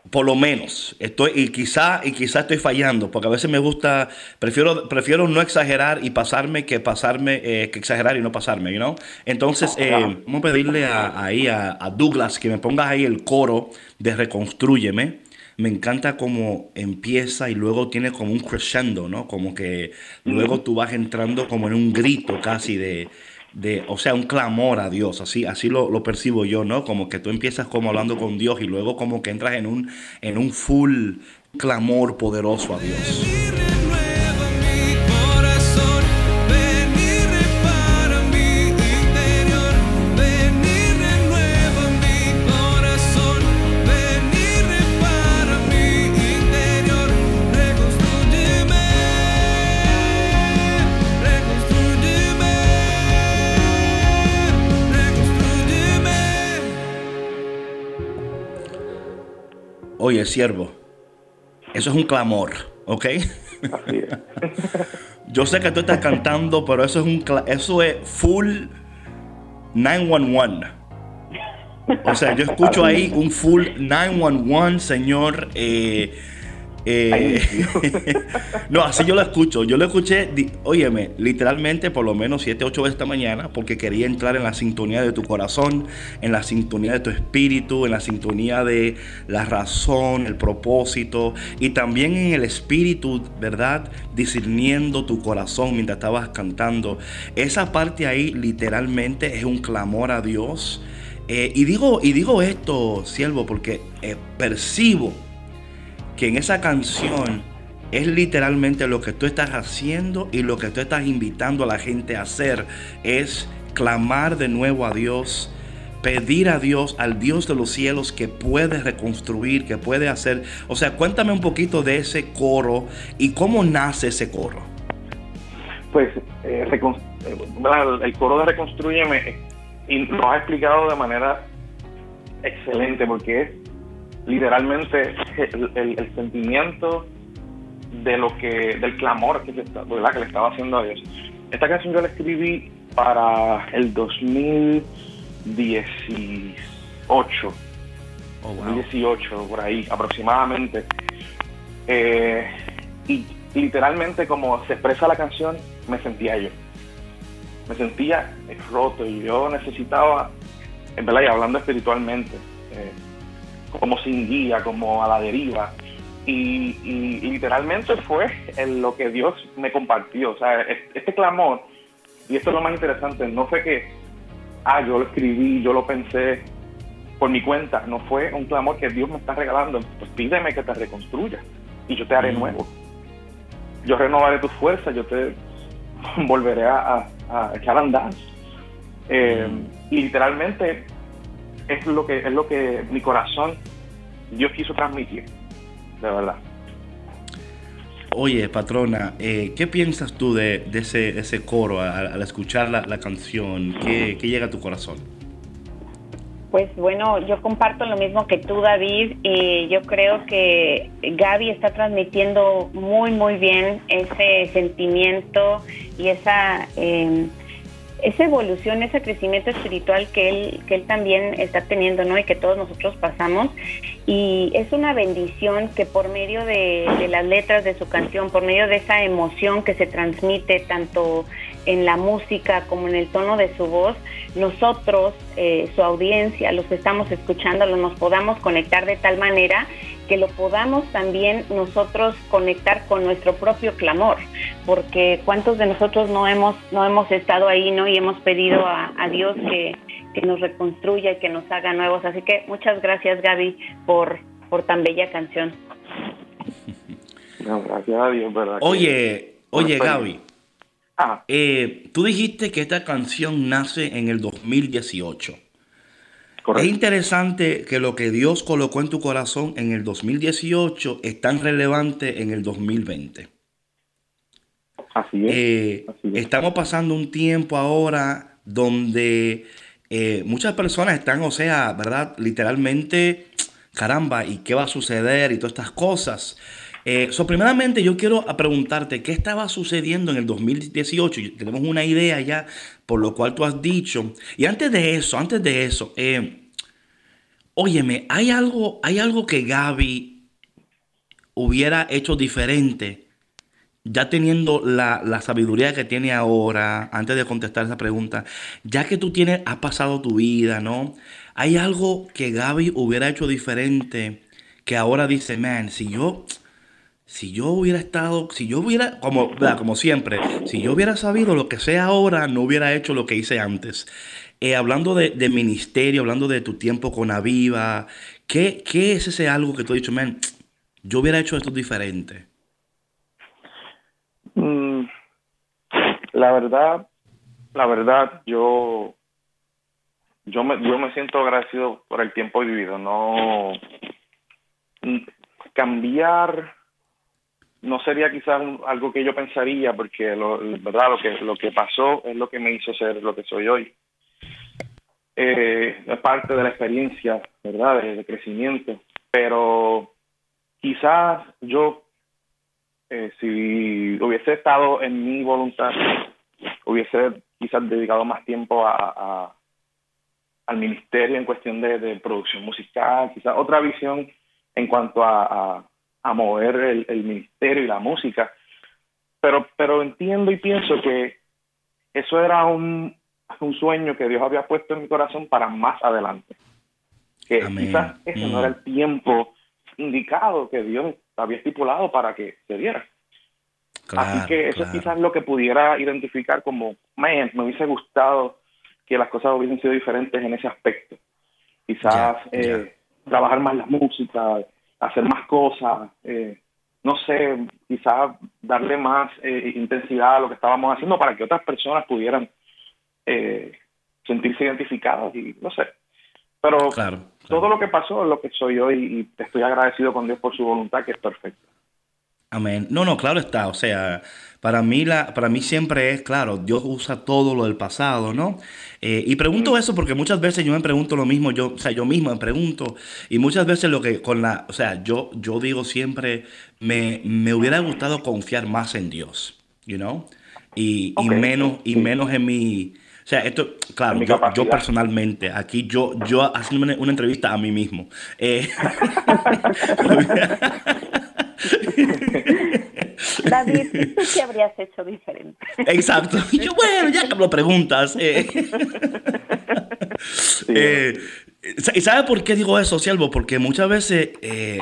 Por lo menos. Estoy, y quizá, y quizá estoy fallando, porque a veces me gusta, prefiero, prefiero no exagerar y pasarme que pasarme, eh, que exagerar y no pasarme, you Entonces, eh, vamos a pedirle a, ahí a, Douglas que me pongas ahí el coro de Reconstrúyeme. me encanta cómo empieza y luego tiene como un crescendo, ¿no? Como que luego tú vas entrando como en un grito casi de, de o sea, un clamor a Dios, así, así lo, lo, percibo yo, ¿no? Como que tú empiezas como hablando con Dios y luego como que entras en un, en un full clamor poderoso a Dios. Oye, siervo, eso es un clamor, ¿ok? Yo sé que tú estás cantando, pero eso es un eso es full 911. O sea, yo escucho ahí un full 911, señor. Eh, eh, no, así yo lo escucho. Yo lo escuché, óyeme, literalmente por lo menos 7, 8 veces esta mañana, porque quería entrar en la sintonía de tu corazón, en la sintonía de tu espíritu, en la sintonía de la razón, el propósito y también en el espíritu, ¿verdad? Discerniendo tu corazón mientras estabas cantando. Esa parte ahí literalmente es un clamor a Dios. Eh, y, digo, y digo esto, siervo, porque eh, percibo que en esa canción es literalmente lo que tú estás haciendo y lo que tú estás invitando a la gente a hacer es clamar de nuevo a Dios, pedir a Dios, al Dios de los cielos que puede reconstruir, que puede hacer. O sea, cuéntame un poquito de ese coro y cómo nace ese coro. Pues eh, eh, el coro de Reconstruyeme y lo ha explicado de manera excelente porque es literalmente el, sentimiento de lo que del clamor que, que le estaba haciendo a Dios. Esta canción yo la escribí para el 2018. 2018, por ahí aproximadamente. Eh, y literalmente como se expresa la canción, me sentía yo. Me sentía roto y yo necesitaba, en verdad, y hablando espiritualmente, eh, como sin guía, como a la deriva. Y, literalmente fue en lo que Dios me compartió. O sea, este clamor, y esto es lo más interesante, no fue que, ah, yo lo escribí, yo lo pensé por mi cuenta, no fue un clamor que Dios me está regalando, pues pídeme que te reconstruya y yo te haré mm. nuevo. Yo renovaré tu fuerza, yo te volveré a, echar a andar. Eh, mm. literalmente es lo que es lo que mi corazón Dios quiso transmitir, de verdad. Oye, patrona, eh, ¿qué piensas tú de, ese, ese, coro al, escuchar la, canción? ¿Qué, llega a tu corazón? Pues bueno, yo comparto lo mismo que tú, David, y yo creo que Gaby está transmitiendo muy, muy bien ese sentimiento y esa... Eh, esa evolución, ese crecimiento espiritual que él, que él también está teniendo, ¿no? Y que todos nosotros pasamos. Y es una bendición que por medio de, las letras de su canción, por medio de esa emoción que se transmite tanto en la música como en el tono de su voz, nosotros, eh, su audiencia, los que estamos escuchando, nos podamos conectar de tal manera que lo podamos también nosotros conectar con nuestro propio clamor, porque cuántos de nosotros no hemos, no hemos estado ahí, ¿no? Y hemos pedido a, Dios que, nos reconstruya y que nos haga nuevos. Así que muchas gracias, Gaby, por, por tan bella canción. gracias a Dios, ¿verdad? Oye, oye, Gaby. Ah. Eh, tú dijiste que esta canción nace en el 2018. Es interesante que lo que Dios colocó en tu corazón en el 2018 es tan relevante en el 2020. Así es, eh, Estamos pasando un tiempo ahora donde eh, muchas personas están, o sea, ¿verdad? Literalmente, caramba, ¿y qué va a suceder? Y todas estas cosas. Eh, primeramente yo quiero preguntarte, ¿qué estaba sucediendo en el 2018? Tenemos una idea ya por lo cual tú has dicho. Y antes de eso, antes de eso, eh, óyeme, ¿hay algo, ¿hay algo que Gaby hubiera hecho diferente? Ya teniendo la, la, sabiduría que tiene ahora, antes de contestar esa pregunta, ya que tú tienes, has pasado tu vida, ¿no? ¿Hay algo que Gaby hubiera hecho diferente que ahora dice, man, si yo, si yo hubiera estado, si yo hubiera, como, como siempre, si yo hubiera sabido lo que sé ahora, no hubiera hecho lo que hice antes. Eh, hablando de, ministerio, hablando de tu tiempo con Aviva, ¿qué, ¿qué es ese algo que tú has dicho, man, yo hubiera hecho esto diferente? Mm, la verdad, la verdad, yo, yo me, yo me siento agradecido por el tiempo vivido. No mm, cambiar no sería quizás algo que yo pensaría porque lo, verdad lo que lo que pasó es lo que me hizo ser lo que soy hoy. Eh, es parte de la experiencia verdad de, crecimiento. Pero quizás yo eh, si hubiese estado en mi voluntad hubiese quizás dedicado más tiempo a, al ministerio en cuestión de, producción musical quizás otra visión en cuanto a a mover el, ministerio y la música. Pero, pero entiendo y pienso que eso era un, un sueño que Dios había puesto en mi corazón para más adelante. Que quizás ese no era el mm. tiempo indicado que Dios había estipulado para que se diera. Así que eso es quizás lo que pudiera identificar como, man, me hubiese gustado que las cosas hubiesen sido diferentes en ese aspecto. Quizás eh, trabajar más la música, hacer más cosas, eh, no sé, quizás darle más eh, intensidad a lo que estábamos haciendo para que otras personas pudieran eh, sentirse identificadas y no sé. Pero todo lo que pasó es lo que soy hoy y estoy agradecido con Dios por su voluntad que es perfecta. Amén. No, no, claro está. O sea, para mí, la, para mí siempre es claro, Dios usa todo lo del pasado, ¿no? Eh, y pregunto eso porque muchas veces yo me pregunto lo mismo, yo, o sea, yo mismo me pregunto, y muchas veces lo que con la, o sea, yo, yo digo siempre, me, me hubiera gustado confiar más en Dios, you know? Y, y menos, y menos en mi, o sea, esto, claro, yo, yo, personalmente, aquí yo, yo haciendo una, entrevista a mí mismo. Eh, David, ¿tú qué habrías hecho diferente? Exacto. Yo, bueno, ya que lo preguntas. Eh. eh, ¿Y sabes por qué digo eso, Siervo? Porque muchas veces, eh.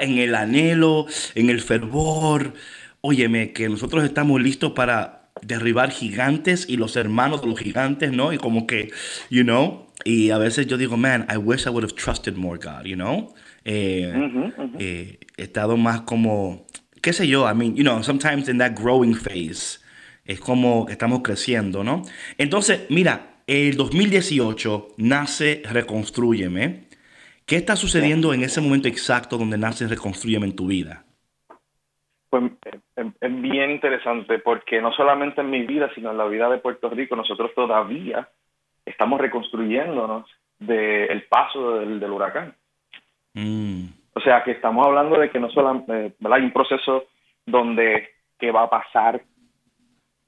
En el anhelo, en el fervor, óyeme, que nosotros estamos listos para derribar gigantes y los hermanos de los gigantes, ¿no? Y como que, you know, y a veces yo digo, man, I wish I would have trusted more God, you know? Eh, eh, he estado más como, qué sé yo, I mean, you know, sometimes in that growing phase, es como que estamos creciendo, ¿no? Entonces, mira, el 2018 nace Reconstrúyeme. ¿Qué está sucediendo en ese momento exacto donde nace Reconstrúyeme en tu vida? Pues es bien interesante porque no solamente en mi vida, sino en la vida de Puerto Rico, nosotros todavía estamos reconstruyéndonos del paso del huracán. Mm. O sea, que estamos hablando de que no solamente eh, hay un proceso donde qué va a pasar,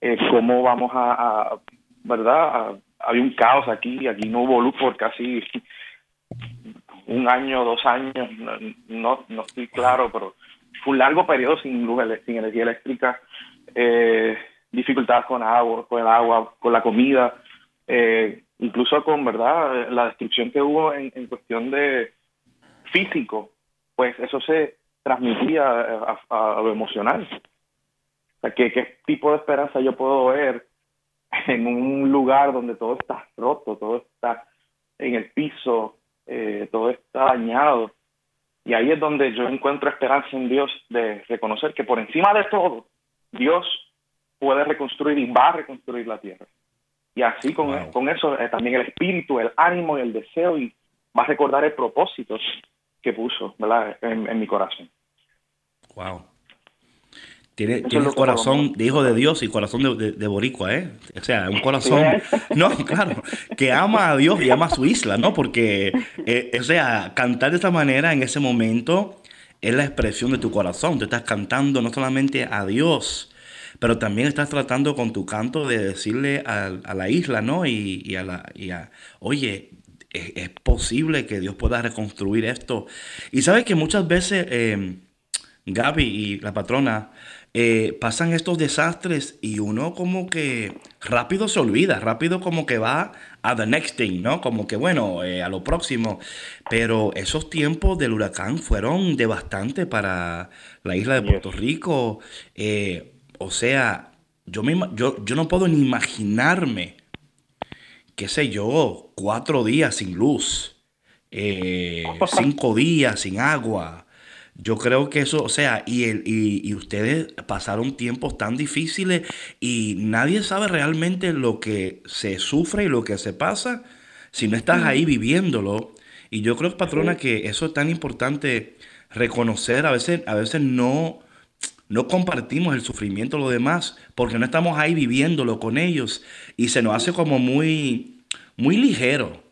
eh, cómo vamos a, ¿verdad? hay un caos aquí, aquí no hubo luz por casi un año, dos años, no, no estoy claro, pero fue un largo periodo sin luz, sin energía eléctrica, eh, dificultades con agua, con el agua, con la comida, incluso con verdad la destrucción que hubo en cuestión de físico, pues eso se transmitía a, lo emocional. O sea, ¿qué, ¿qué, tipo de esperanza yo puedo ver en un lugar donde todo está roto, todo está en el piso, eh, todo está dañado? Y ahí es donde yo encuentro esperanza en Dios de reconocer que por encima de todo, Dios puede reconstruir y va a reconstruir la tierra. Y así con, con eso eh, también el espíritu, el ánimo y el deseo y va a recordar el propósito que puso, ¿verdad? En, mi corazón. Wow. Tiene, tiene corazón de hijo de Dios y corazón de, de, boricua, ¿eh? O sea, un corazón, no, claro, que ama a Dios y ama a su isla, ¿no? Porque, eh, o sea, cantar de esta manera en ese momento es la expresión de tu corazón. Te estás cantando no solamente a Dios, pero también estás tratando con tu canto de decirle a, a la isla, ¿no? Y, y, a la, y a, oye, es, posible que Dios pueda reconstruir esto. Y sabes que muchas veces, eh, Gaby y la patrona, eh, pasan estos desastres y uno como que rápido se olvida, rápido como que va a the next thing, ¿no? Como que bueno, eh, a lo próximo. Pero esos tiempos del huracán fueron devastantes para la isla de Puerto Rico. Eh, o sea, yo, me, yo, yo no puedo ni imaginarme, qué sé yo, cuatro días sin luz, cinco días sin agua. Yo creo que eso, o sea, y, el, y, ustedes pasaron tiempos tan difíciles y nadie sabe realmente lo que se sufre y lo que se pasa si no estás ahí viviéndolo. Y yo creo, patrona, que eso es tan importante reconocer. A veces, a veces no, no compartimos el sufrimiento de los demás porque no estamos ahí viviéndolo con ellos y se nos hace como muy, muy ligero.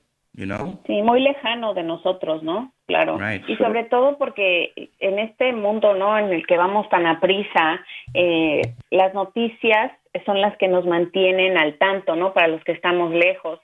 Sí, muy lejano de nosotros, ¿no? Claro. Y sobre todo porque en este mundo, ¿no? En el que vamos tan a prisa, eh, las noticias son las que nos mantienen al tanto, ¿no? Para los que estamos lejos.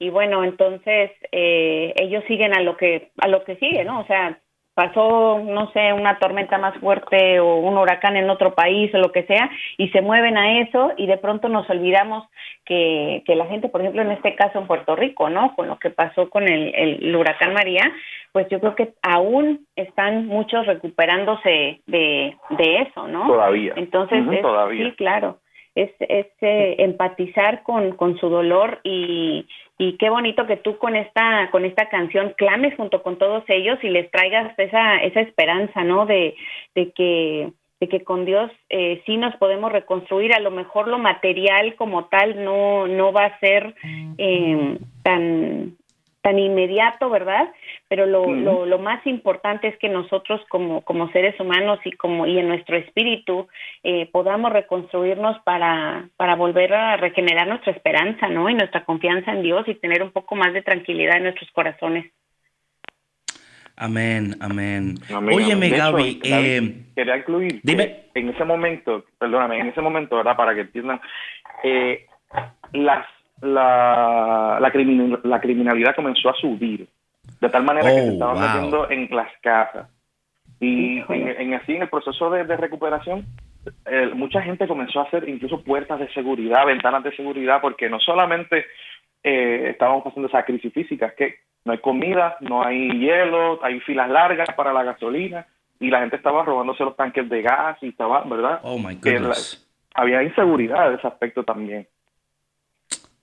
Y bueno, entonces eh, ellos siguen a lo que a lo que sigue, ¿no? O sea, pasó, no sé, una tormenta más fuerte o un huracán en otro país o lo que sea, y se mueven a eso y de pronto nos olvidamos que, que la gente, por ejemplo, en este caso en Puerto Rico, ¿no? Con lo que pasó con el, el, huracán María, pues yo creo que aún están muchos recuperándose de, de eso, ¿no? Todavía. Entonces, sí, claro es, es eh, empatizar con, con su dolor y, y qué bonito que tú con esta con esta canción clames junto con todos ellos y les traigas esa esa esperanza no de, de que de que con Dios eh, sí nos podemos reconstruir. A lo mejor lo material como tal no no va a ser eh, tan tan inmediato, ¿verdad? Pero lo, lo, lo, más importante es que nosotros como, como seres humanos y como y en nuestro espíritu eh, podamos reconstruirnos para, para volver a regenerar nuestra esperanza, ¿no? Y nuestra confianza en Dios y tener un poco más de tranquilidad en nuestros corazones. Amén, amén. Óyeme, Gaby, eh, quería incluir dime. en ese momento, perdóname, en ese momento, ¿verdad? Para que entiendan, eh, las la, la, criminalidad comenzó a subir, de tal manera que se oh, estaban metiendo en las casas. Y en, así, en el proceso de, recuperación, mucha gente comenzó a hacer incluso puertas de seguridad, ventanas de seguridad, porque no solamente eh, estábamos pasando esa crisis física, es que no hay comida, no hay hielo, hay filas largas para la gasolina, y la gente estaba robándose los tanques de gas y estaba, ¿verdad? Oh my goodness. había inseguridad de ese aspecto también.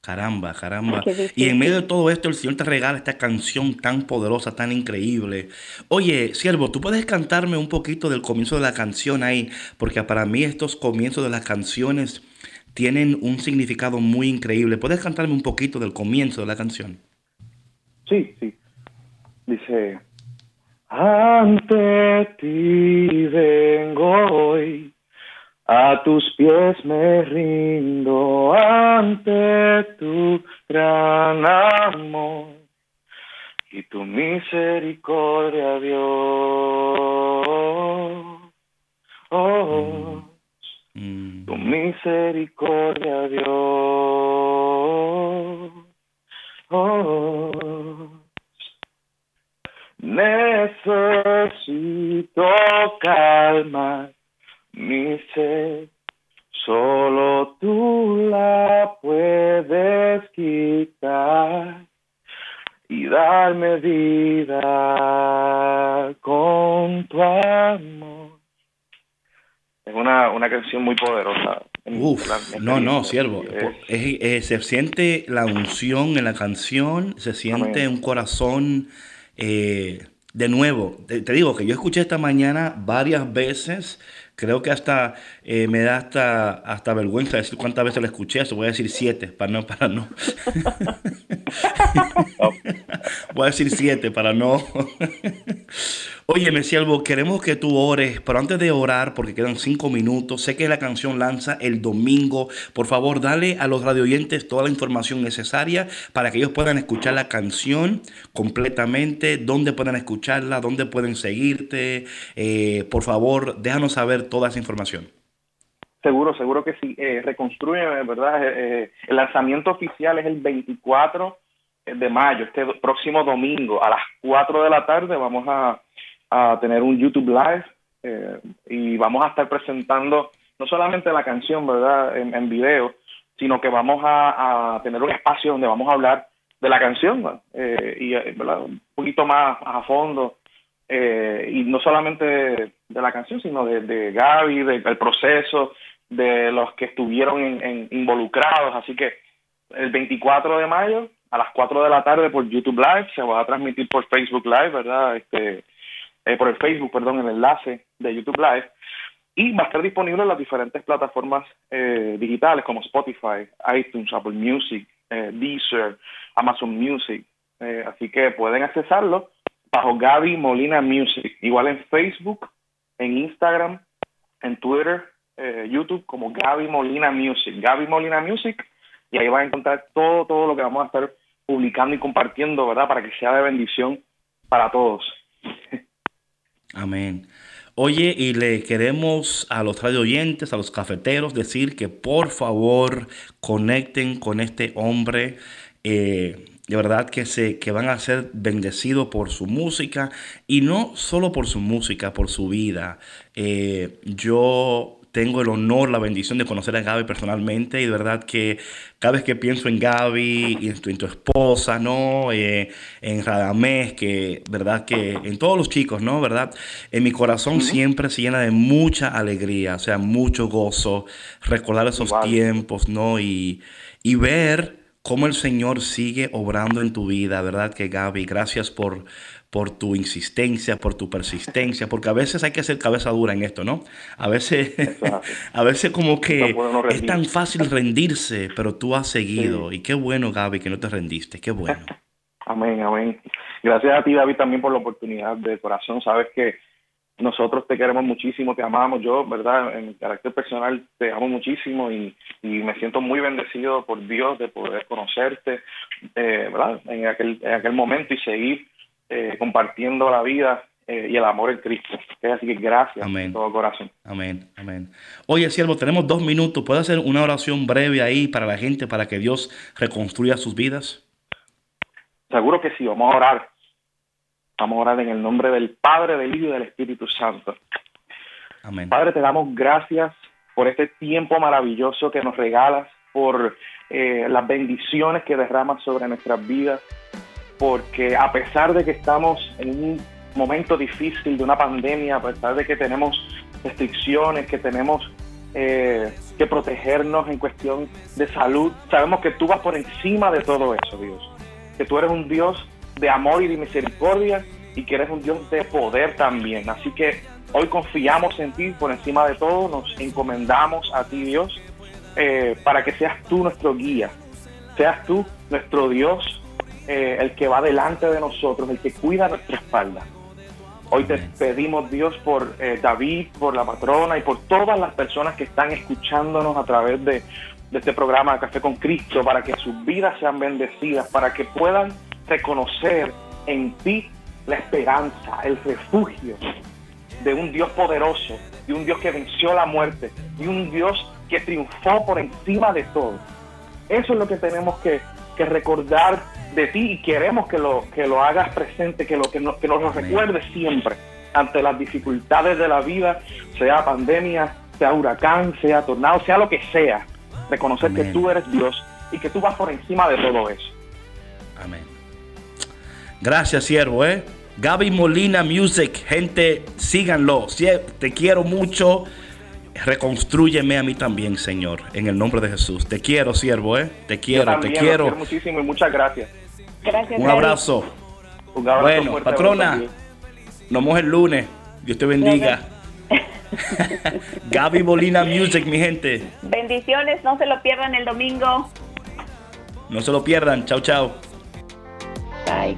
Caramba, caramba. Y en medio de todo esto, el Señor te regala esta canción tan poderosa, tan increíble. Oye, siervo, ¿tú puedes cantarme un poquito del comienzo de la canción ahí? Porque para mí estos comienzos de las canciones tienen un significado muy increíble. ¿Puedes cantarme un poquito del comienzo de la canción? Sí, sí. Dice, ante ti vengo hoy a tus pies me rindo ante tu gran amor y tu misericordia, Dios. Oh, mm. tu misericordia, Dios. Oh, necesito calma mi sed, solo tú la puedes quitar y darme vida con tu amor. Es una, una canción muy poderosa. Uf, no, no, siervo. se siente la unción en la canción, se siente un corazón eh, de nuevo. te, digo que yo escuché esta mañana varias veces Creo que hasta eh, me da hasta, hasta vergüenza decir cuántas veces lo escuché. Eso voy a decir siete para no. Para no. voy a decir siete para no. Oye, mi siervo, queremos que tú ores, pero antes de orar, porque quedan cinco minutos, sé que la canción lanza el domingo. Por favor, dale a los radioyentes toda la información necesaria para que ellos puedan escuchar la canción completamente, dónde pueden escucharla, dónde pueden seguirte. Eh, por favor, déjanos saber toda esa información. Seguro, seguro que sí. Eh, reconstruye, ¿verdad? Eh, eh, el lanzamiento oficial es el 24 de mayo, este próximo domingo, a las 4 de la tarde. Vamos a a tener un YouTube Live eh, y vamos a estar presentando no solamente la canción, ¿verdad? En, video, sino que vamos a, tener un espacio donde vamos a hablar de la canción eh, y ¿verdad? un poquito más a fondo eh, y no solamente de, la canción sino de, de Gaby del proceso de los que estuvieron en, involucrados así que el 24 de mayo a las 4 de la tarde por YouTube Live se va a transmitir por Facebook Live verdad este eh, por el Facebook perdón el enlace de YouTube Live y va a estar disponible en las diferentes plataformas eh, digitales como Spotify, iTunes, Apple Music, eh, Deezer, Amazon Music. Así que pueden accesarlo bajo Gaby Molina Music. Igual en Facebook, en Instagram, en Twitter, YouTube como Gaby Molina Music. Gaby Molina Music. Y ahí van a encontrar todo, todo lo que vamos a estar publicando y compartiendo, ¿verdad? Para que sea de bendición para todos. Amén. Oye, y le queremos a los radio oyentes, a los cafeteros, decir que por favor conecten con este hombre. Eh, de verdad que, se, que van a ser bendecidos por su música y no solo por su música, por su vida. Eh, yo tengo el honor, la bendición de conocer a Gaby personalmente y de verdad que cada vez que pienso en Gaby y en tu, esposa, ¿no? Eh, en Radamés, que, verdad que en todos los chicos, ¿no? ¿Verdad? En mi corazón siempre se llena de mucha alegría, o sea, mucho gozo, recordar esos tiempos, ¿no? Y, y ver cómo el Señor sigue obrando en tu vida, ¿verdad? Que Gaby, gracias por por tu insistencia, por tu persistencia, porque a veces hay que hacer cabeza dura en esto, ¿no? A veces, a veces como que es tan fácil rendirse, pero tú has seguido. Y qué bueno, Gaby, que no te rendiste, qué bueno. Amén, amén. Gracias a ti, David, también por la oportunidad de corazón. Sabes que nosotros te queremos muchísimo, te amamos. Yo, ¿verdad? En carácter personal, te amo muchísimo y, me siento muy bendecido por Dios de poder conocerte, eh, ¿verdad? En aquel, en aquel momento y seguir eh, compartiendo la vida eh, y el amor en Cristo. Así que gracias amén. todo corazón. Amén, amén. Oye, siervo, tenemos dos minutos. ¿Puede hacer una oración breve ahí para la gente, para que Dios reconstruya sus vidas? Seguro que sí, vamos a orar. Vamos a orar en el nombre del Padre, del Hijo y del Espíritu Santo. Amén. Padre, te damos gracias por este tiempo maravilloso que nos regalas, por eh, las bendiciones que derramas sobre nuestras vidas porque a pesar de que estamos en un momento difícil de una pandemia, a pesar de que tenemos restricciones, que tenemos eh, que protegernos en cuestión de salud, sabemos que tú vas por encima de todo eso, Dios. Que tú eres un Dios de amor y de misericordia y que eres un Dios de poder también. Así que hoy confiamos en ti por encima de todo, nos encomendamos a ti, Dios, eh, para que seas tú nuestro guía, seas tú nuestro Dios eh, el que va delante de nosotros, el que cuida nuestra espalda. Hoy te pedimos, Dios, por eh, David, por la patrona y por todas las personas que están escuchándonos a través de, de este programa Café con Cristo, para que sus vidas sean bendecidas, para que puedan reconocer en ti la esperanza, el refugio de un Dios poderoso, de un Dios que venció la muerte, de un Dios que triunfó por encima de todo. Eso es lo que tenemos que, que recordar de ti y queremos que lo, que lo hagas presente, que, lo, que, nos, que nos lo recuerdes siempre ante las dificultades de la vida, sea pandemia, sea huracán, sea tornado, sea lo que sea. Reconocer que tú eres Dios y que tú vas por encima de todo eso. Amén. Gracias, siervo. ¿eh? Gaby Molina Music, gente, síganlo. Te quiero mucho. Reconstrúyeme a mí también, Señor, en el nombre de Jesús. Te quiero, siervo, ¿eh? Te quiero, te quiero. quiero muchísimo y muchas gracias. Un abrazo. bueno, patrona, nos vemos el lunes. Dios te bendiga. Gaby Bolina Music, mi gente. Bendiciones, no se lo pierdan el domingo. No se lo pierdan. Chao, chao. Bye.